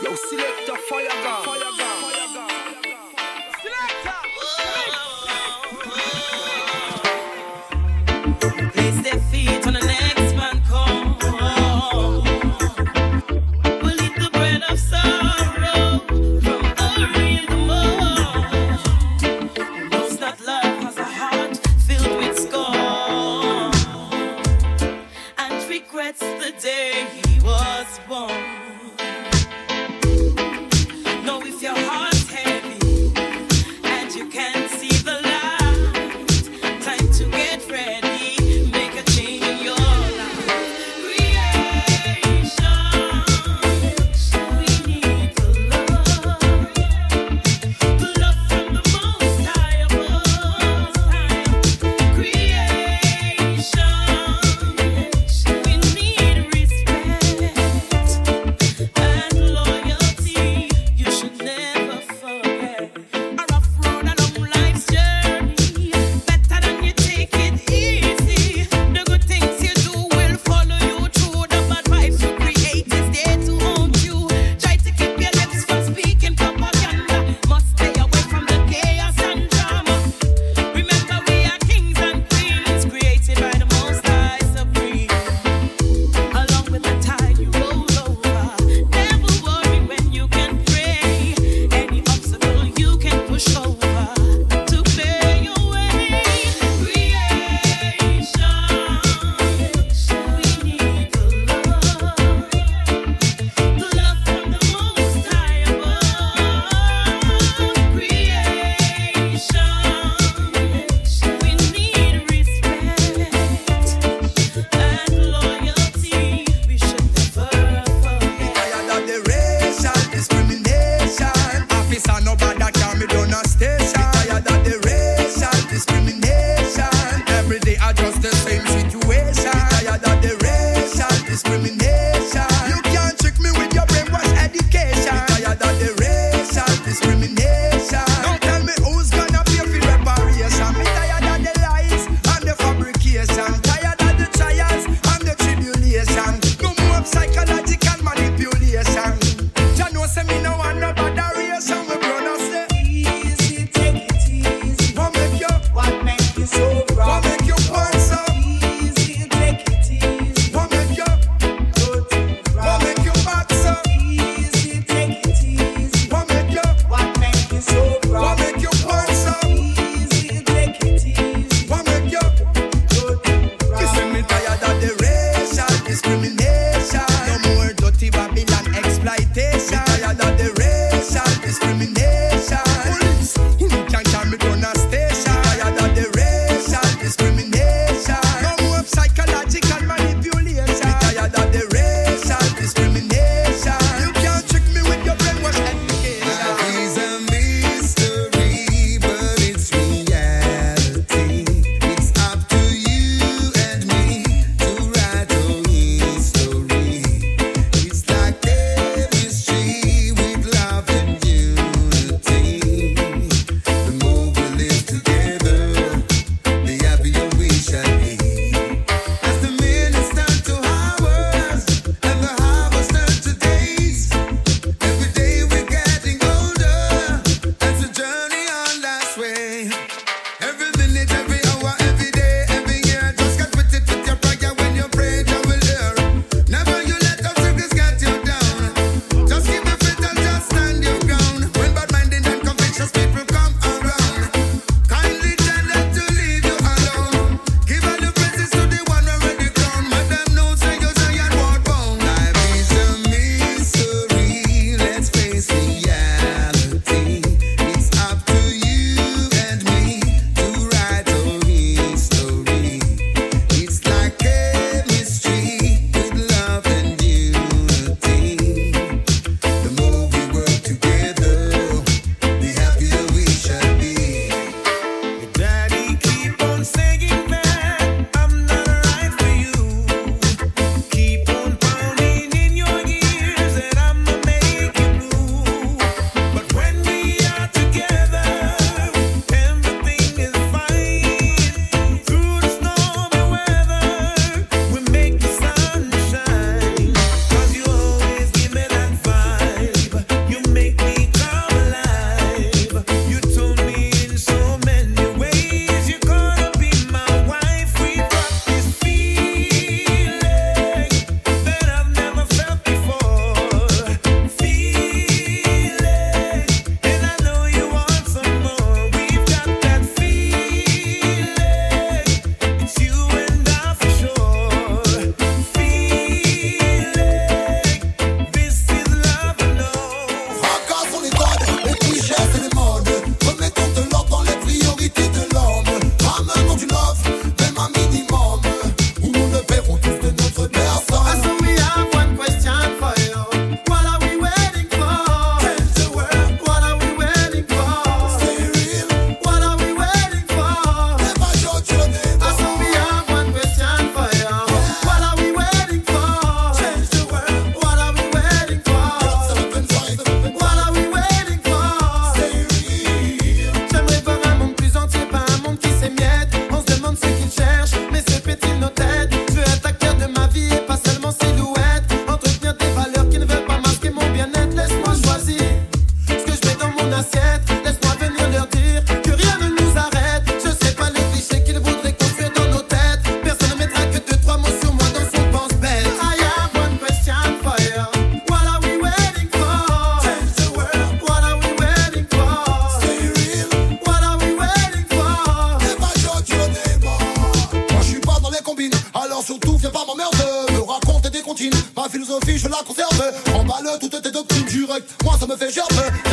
Yo, select a fire gun. Fire gun. Place their feet on the next man call. We'll eat the bread of sorrow from the real mold. And love has a heart filled with scorn and regrets the day he was born. can't be done. a station philosophie, je la conserve. en Emballe toutes tes doctrines directes, moi ça me fait gerber.